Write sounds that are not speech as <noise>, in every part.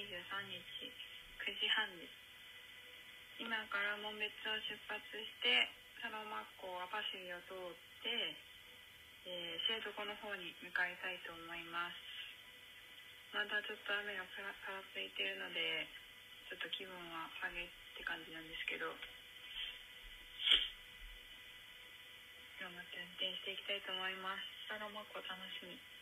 23日9時半です。今から紋別を出発してサロマッコ網走を通って、えー、知床の方に向かいたいと思います。まだちょっと雨がぱらぱらついてるのでちょっと気分は下げって感じなんですけど。頑張って運転していきたいと思います。サロマッコ楽しみ。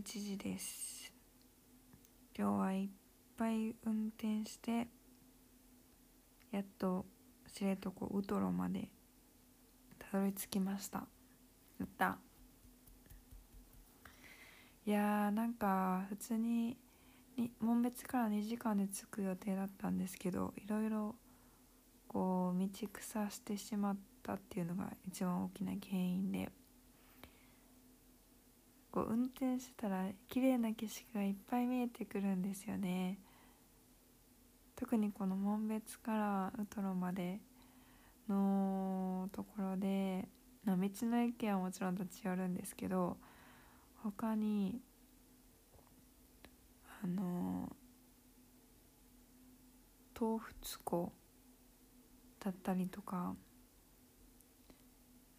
11時です。今日はいっぱい運転してやっと知床ウトロまでたどり着きました。やった。いやーなんか普通にに紋別から2時間で着く予定だったんですけどいろいろこう道草してしまったっていうのが一番大きな原因で。こう運転してたら綺麗な景色がいっぱい見えてくるんですよね。特にこの紋別からウトロまでのところで道の駅はもちろん立ち寄るんですけど他にあの東仏湖だったりとか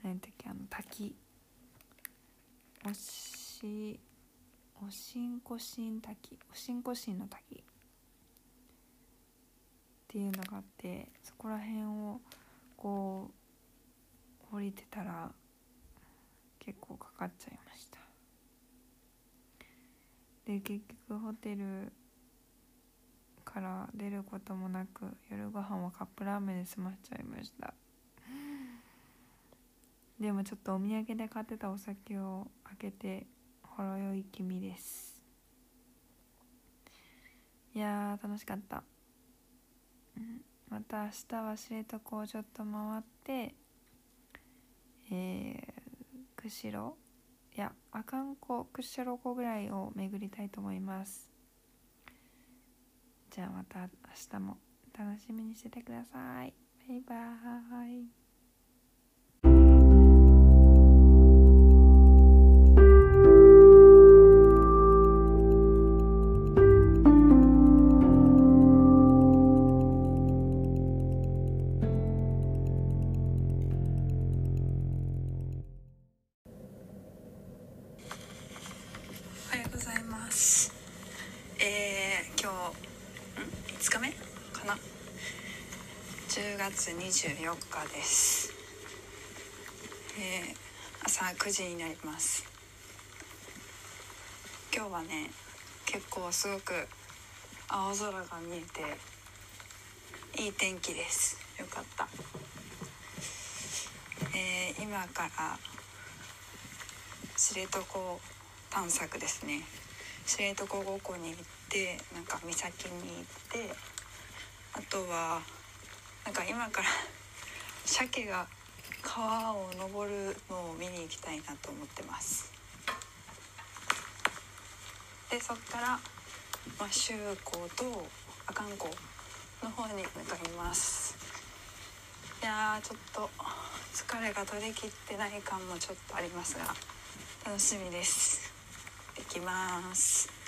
何だっけあの滝。おしおしんこしん滝おしんこしんの滝っていうのがあってそこら辺をこう降りてたら結構かかっちゃいました。で結局ホテルから出ることもなく夜ご飯はカップラーメンで済ましちゃいました。でもちょっとお土産で買ってたお酒を開けてほろ酔い気味です。いやー楽しかった、また明日は知床をちょっと回ってえー、釧路いや阿寒湖釧路湖ぐらいを巡りたいと思います。じゃあまた明日も楽しみにしててください。バイバーイ。ます。えー、今日、ん ?5 日目？かな ?10 月24日です。えー、朝9時になります。今日はね、結構すごく青空が見えて、いい天気です。よかった。えー、今から知床探索ですね知床五湖に行ってなんか岬に行ってあとはなんか今から <laughs> 鮭が川を登るのを見に行きたいなと思ってますでそっから、まあ、周湖と阿寒湖の方に向かいますいやちょっと疲れが取りきってない感もちょっとありますが楽しみです。いきます。